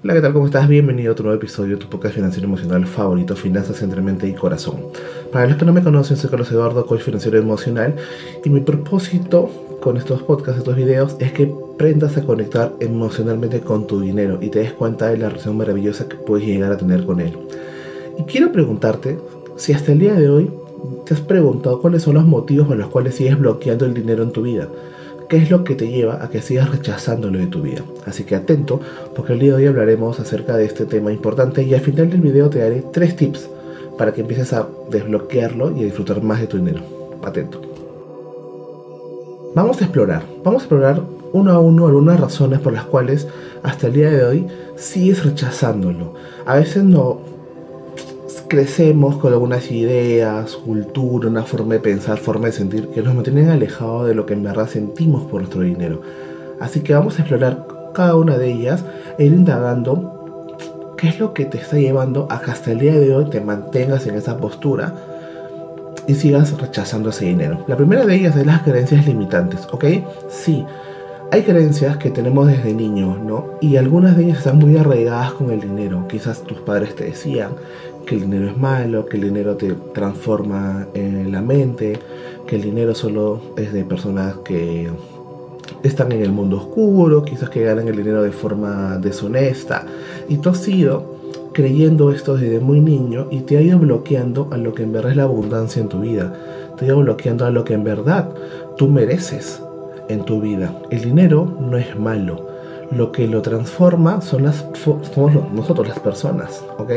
Hola, ¿qué tal? ¿Cómo estás? Bienvenido a otro nuevo episodio de tu podcast financiero emocional favorito, Finanzas entre mente y corazón. Para los que no me conocen, soy Carlos Eduardo, coach financiero emocional, y mi propósito con estos podcasts, estos videos, es que aprendas a conectar emocionalmente con tu dinero y te des cuenta de la relación maravillosa que puedes llegar a tener con él. Y quiero preguntarte si hasta el día de hoy te has preguntado cuáles son los motivos por los cuales sigues bloqueando el dinero en tu vida qué es lo que te lleva a que sigas rechazándolo de tu vida. Así que atento, porque el día de hoy hablaremos acerca de este tema importante y al final del video te daré tres tips para que empieces a desbloquearlo y a disfrutar más de tu dinero. Atento. Vamos a explorar, vamos a explorar uno a uno algunas razones por las cuales hasta el día de hoy sigues rechazándolo. A veces no crecemos con algunas ideas, cultura, una forma de pensar, forma de sentir que nos mantienen alejados de lo que en verdad sentimos por nuestro dinero. Así que vamos a explorar cada una de ellas e ir indagando qué es lo que te está llevando a que hasta el día de hoy te mantengas en esa postura y sigas rechazando ese dinero. La primera de ellas es las creencias limitantes, ¿ok? Sí, hay creencias que tenemos desde niños, ¿no? Y algunas de ellas están muy arraigadas con el dinero. Quizás tus padres te decían que el dinero es malo, que el dinero te transforma en la mente, que el dinero solo es de personas que están en el mundo oscuro, quizás que ganan el dinero de forma deshonesta. Y tú has ido creyendo esto desde muy niño y te ha ido bloqueando a lo que en verdad es la abundancia en tu vida. Te ha ido bloqueando a lo que en verdad tú mereces en tu vida. El dinero no es malo lo que lo transforma son las, somos nosotros las personas, ¿ok?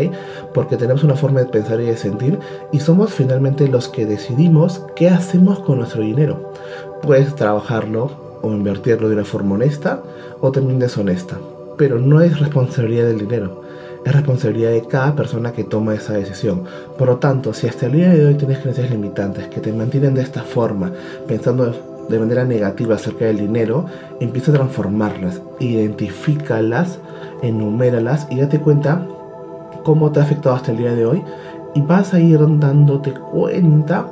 Porque tenemos una forma de pensar y de sentir y somos finalmente los que decidimos qué hacemos con nuestro dinero. Puedes trabajarlo o invertirlo de una forma honesta o también deshonesta, pero no es responsabilidad del dinero. Es responsabilidad de cada persona que toma esa decisión. Por lo tanto, si hasta el día de hoy tienes creencias limitantes que te mantienen de esta forma, pensando de manera negativa acerca del dinero, empieza a transformarlas, identifícalas, enuméralas y date cuenta cómo te ha afectado hasta el día de hoy y vas a ir dándote cuenta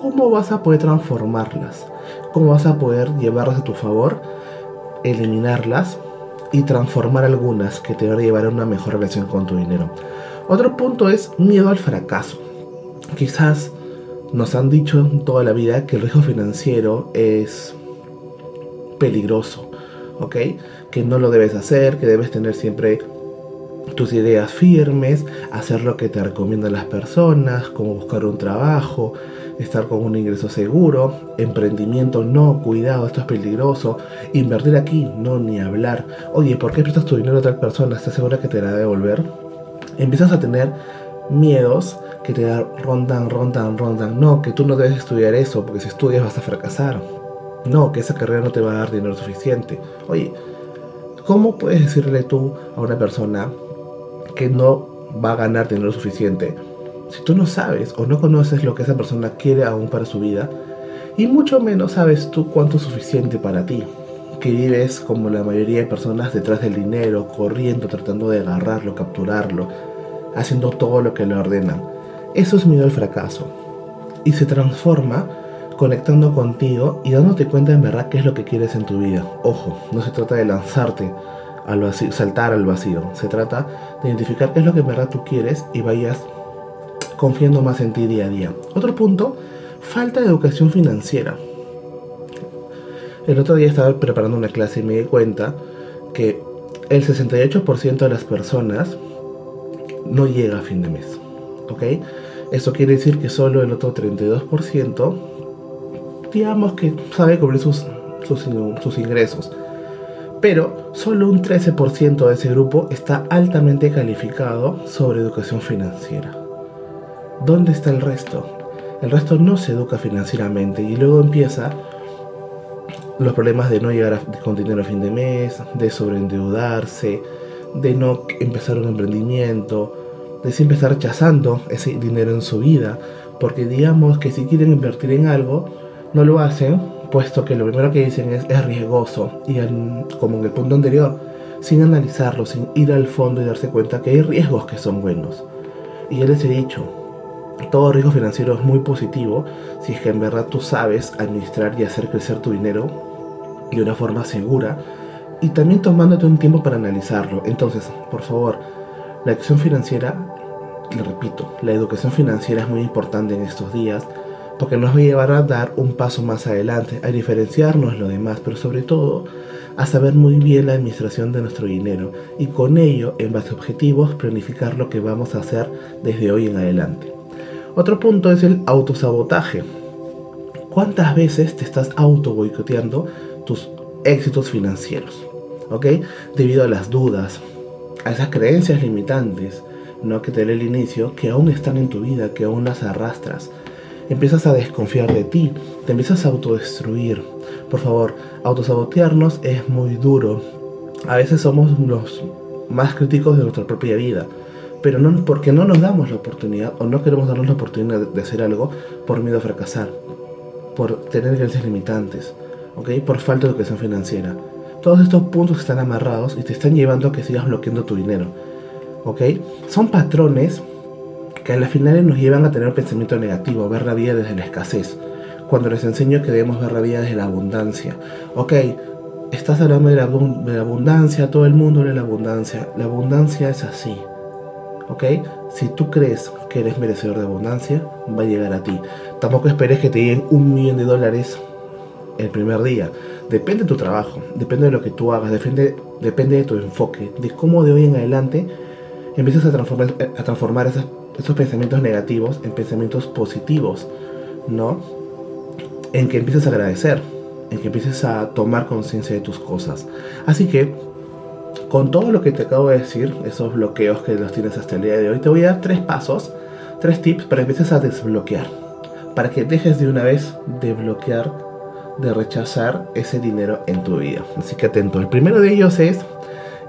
cómo vas a poder transformarlas, cómo vas a poder llevarlas a tu favor, eliminarlas y transformar algunas que te van a llevar a una mejor relación con tu dinero. Otro punto es miedo al fracaso. Quizás nos han dicho toda la vida que el riesgo financiero es peligroso, ¿ok? Que no lo debes hacer, que debes tener siempre tus ideas firmes, hacer lo que te recomiendan las personas, como buscar un trabajo, estar con un ingreso seguro, emprendimiento no, cuidado, esto es peligroso, invertir aquí, no, ni hablar. Oye, ¿por qué prestas tu dinero a otra persona? ¿Estás segura que te la va a devolver? Empiezas a tener miedos que te rondan, rondan, rondan. No, que tú no debes estudiar eso, porque si estudias vas a fracasar. No, que esa carrera no te va a dar dinero suficiente. Oye, ¿cómo puedes decirle tú a una persona que no va a ganar dinero suficiente si tú no sabes o no conoces lo que esa persona quiere aún para su vida? Y mucho menos sabes tú cuánto es suficiente para ti. Que vives como la mayoría de personas detrás del dinero, corriendo, tratando de agarrarlo, capturarlo, haciendo todo lo que le ordenan eso es miedo al fracaso. Y se transforma conectando contigo y dándote cuenta en verdad qué es lo que quieres en tu vida. Ojo, no se trata de lanzarte al vacío, saltar al vacío. Se trata de identificar qué es lo que en verdad tú quieres y vayas confiando más en ti día a día. Otro punto, falta de educación financiera. El otro día estaba preparando una clase y me di cuenta que el 68% de las personas no llega a fin de mes. ¿Ok? Eso quiere decir que solo el otro 32%, digamos que sabe cubrir sus, sus, ingresos. Pero solo un 13% de ese grupo está altamente calificado sobre educación financiera. ¿Dónde está el resto? El resto no se educa financieramente y luego empieza los problemas de no llegar con dinero a fin de mes, de sobreendeudarse, de no empezar un emprendimiento, de siempre estar rechazando ese dinero en su vida, porque digamos que si quieren invertir en algo, no lo hacen, puesto que lo primero que dicen es, es riesgoso, y como en el punto anterior, sin analizarlo, sin ir al fondo y darse cuenta que hay riesgos que son buenos. Y ya les he dicho, todo riesgo financiero es muy positivo si es que en verdad tú sabes administrar y hacer crecer tu dinero de una forma segura y también tomándote un tiempo para analizarlo. Entonces, por favor, la acción financiera, le repito, la educación financiera es muy importante en estos días porque nos va a llevar a dar un paso más adelante, a diferenciarnos de lo demás, pero sobre todo a saber muy bien la administración de nuestro dinero y con ello, en base a objetivos, planificar lo que vamos a hacer desde hoy en adelante. Otro punto es el autosabotaje. ¿Cuántas veces te estás auto boicoteando tus éxitos financieros? ¿Ok? Debido a las dudas, a esas creencias limitantes, no que te lee el inicio, que aún están en tu vida, que aún las arrastras. Empiezas a desconfiar de ti, te empiezas a autodestruir. Por favor, autosabotearnos es muy duro. A veces somos los más críticos de nuestra propia vida, pero no porque no nos damos la oportunidad o no queremos darnos la oportunidad de hacer algo por miedo a fracasar, por tener creencias limitantes, ¿ok? Por falta de educación financiera. Todos estos puntos están amarrados y te están llevando a que sigas bloqueando tu dinero. ¿Ok? Son patrones que a las finales nos llevan a tener pensamiento negativo, ver la vida desde la escasez. Cuando les enseño que debemos ver la vida desde la abundancia. Ok, estás hablando de la, de la abundancia, todo el mundo de la abundancia. La abundancia es así. ¿Ok? Si tú crees que eres merecedor de abundancia, va a llegar a ti. Tampoco esperes que te lleguen un millón de dólares el primer día. Depende de tu trabajo, depende de lo que tú hagas, depende, depende de tu enfoque, de cómo de hoy en adelante empiezas a transformar, a transformar esos, esos pensamientos negativos en pensamientos positivos, ¿no? En que empieces a agradecer, en que empieces a tomar conciencia de tus cosas. Así que, con todo lo que te acabo de decir, esos bloqueos que los tienes hasta el día de hoy, te voy a dar tres pasos, tres tips para que empieces a desbloquear, para que dejes de una vez de bloquear de rechazar ese dinero en tu vida. Así que atento. El primero de ellos es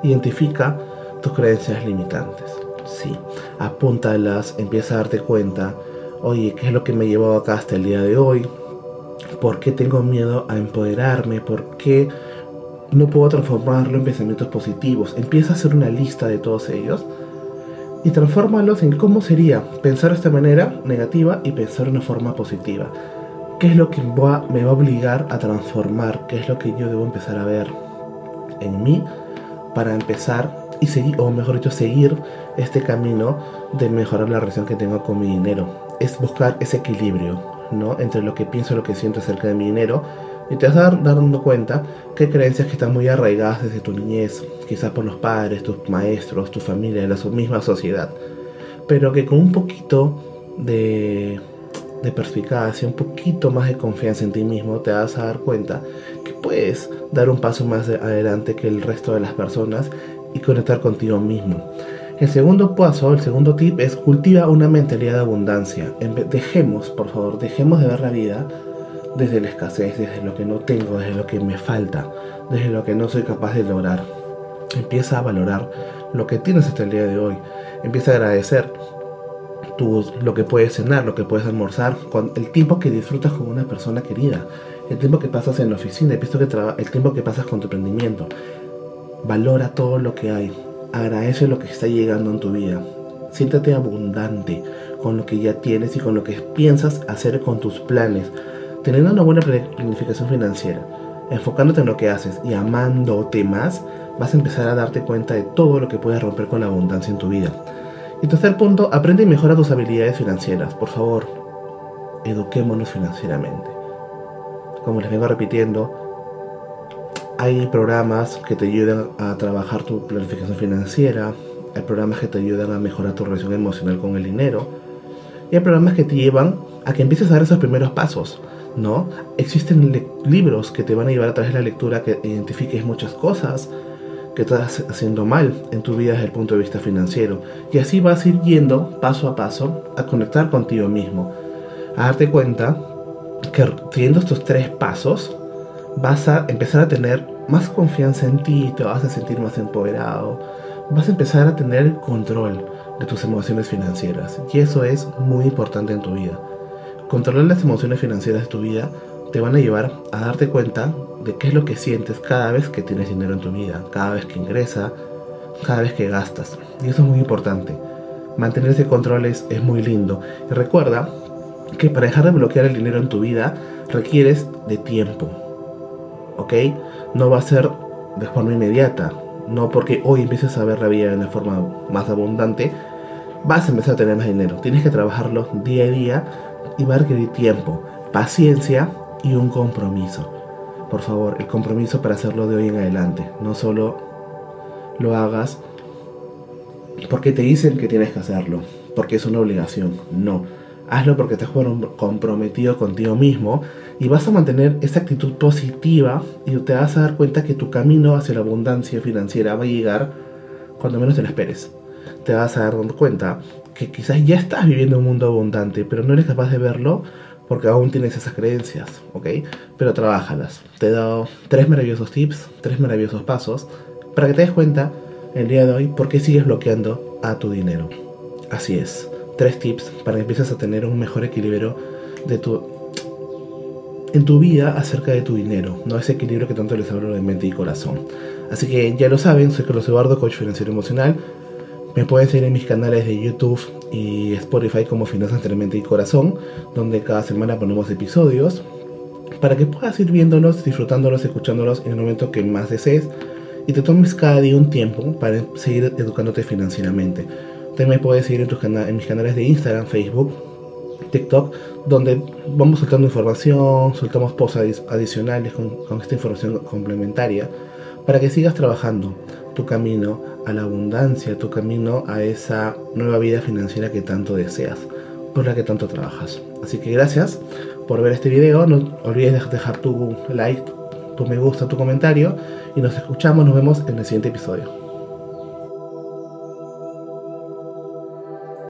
identifica tus creencias limitantes. Sí, apúntalas, empieza a darte cuenta, oye, ¿qué es lo que me llevado acá hasta el día de hoy? ¿Por qué tengo miedo a empoderarme? ¿Por qué no puedo transformarlo en pensamientos positivos? Empieza a hacer una lista de todos ellos y transfórmalos en cómo sería pensar de esta manera negativa y pensar de una forma positiva qué es lo que me va a obligar a transformar, qué es lo que yo debo empezar a ver en mí para empezar y seguir, o mejor dicho, seguir este camino de mejorar la relación que tengo con mi dinero. Es buscar ese equilibrio, ¿no? Entre lo que pienso y lo que siento acerca de mi dinero. Y te vas a dar dando cuenta que creencias que están muy arraigadas desde tu niñez, quizás por los padres, tus maestros, tu familia, la misma sociedad. Pero que con un poquito de de perspicacia, un poquito más de confianza en ti mismo, te vas a dar cuenta que puedes dar un paso más adelante que el resto de las personas y conectar contigo mismo. El segundo paso, el segundo tip es cultiva una mentalidad de abundancia. Dejemos, por favor, dejemos de ver la vida desde la escasez, desde lo que no tengo, desde lo que me falta, desde lo que no soy capaz de lograr. Empieza a valorar lo que tienes hasta el día de hoy. Empieza a agradecer lo que puedes cenar, lo que puedes almorzar, el tiempo que disfrutas con una persona querida, el tiempo que pasas en la oficina, el, que el tiempo que pasas con tu emprendimiento. Valora todo lo que hay, agradece lo que está llegando en tu vida, siéntate abundante con lo que ya tienes y con lo que piensas hacer con tus planes, teniendo una buena planificación financiera, enfocándote en lo que haces y amándote más, vas a empezar a darte cuenta de todo lo que puedes romper con la abundancia en tu vida. Y tercer punto, aprende y mejora tus habilidades financieras. Por favor, eduquémonos financieramente. Como les vengo repitiendo, hay programas que te ayudan a trabajar tu planificación financiera, hay programas que te ayudan a mejorar tu relación emocional con el dinero, y hay programas que te llevan a que empieces a dar esos primeros pasos, ¿no? Existen libros que te van a llevar a través de la lectura que identifiques muchas cosas, que estás haciendo mal en tu vida desde el punto de vista financiero. Y así vas a ir yendo paso a paso a conectar contigo mismo. A darte cuenta que teniendo estos tres pasos vas a empezar a tener más confianza en ti, te vas a sentir más empoderado, vas a empezar a tener control de tus emociones financieras. Y eso es muy importante en tu vida. Controlar las emociones financieras de tu vida te van a llevar a darte cuenta de qué es lo que sientes cada vez que tienes dinero en tu vida, cada vez que ingresa, cada vez que gastas. Y eso es muy importante. Mantener ese control es, muy lindo. Y recuerda que para dejar de bloquear el dinero en tu vida requieres de tiempo. ¿Ok? No va a ser de forma inmediata, no porque hoy empieces a ver la vida de una forma más abundante, vas a empezar a tener más dinero. Tienes que trabajarlo día a día y va a requerir tiempo, paciencia y un compromiso. Por favor, el compromiso para hacerlo de hoy en adelante. No solo lo hagas porque te dicen que tienes que hacerlo, porque es una obligación. No. Hazlo porque estás comprometido contigo mismo y vas a mantener esa actitud positiva y te vas a dar cuenta que tu camino hacia la abundancia financiera va a llegar cuando menos te lo esperes. Te vas a dar cuenta que quizás ya estás viviendo un mundo abundante, pero no eres capaz de verlo porque aún tienes esas creencias, ¿ok? Pero trabájalas. Te he dado tres maravillosos tips, tres maravillosos pasos para que te des cuenta el día de hoy por qué sigues bloqueando a tu dinero. Así es, tres tips para que empieces a tener un mejor equilibrio de tu en tu vida acerca de tu dinero, no ese equilibrio que tanto les hablo de mente y corazón. Así que ya lo saben, soy Carlos Eduardo, coach financiero emocional. Me pueden seguir en mis canales de YouTube y Spotify como Finanzas entre Mente y Corazón, donde cada semana ponemos episodios para que puedas ir viéndolos, disfrutándolos, escuchándolos en el momento que más desees y te tomes cada día un tiempo para seguir educándote financieramente. También puedes seguir en, en mis canales de Instagram, Facebook, TikTok, donde vamos soltando información, soltamos posts adicionales con, esta información complementaria, para que sigas trabajando tu camino a la abundancia, tu camino a esa nueva vida financiera que tanto deseas, por la que tanto trabajas. Así que gracias por ver este video, no olvides dejar tu like, tu me gusta, tu comentario y nos escuchamos, nos vemos en el siguiente episodio.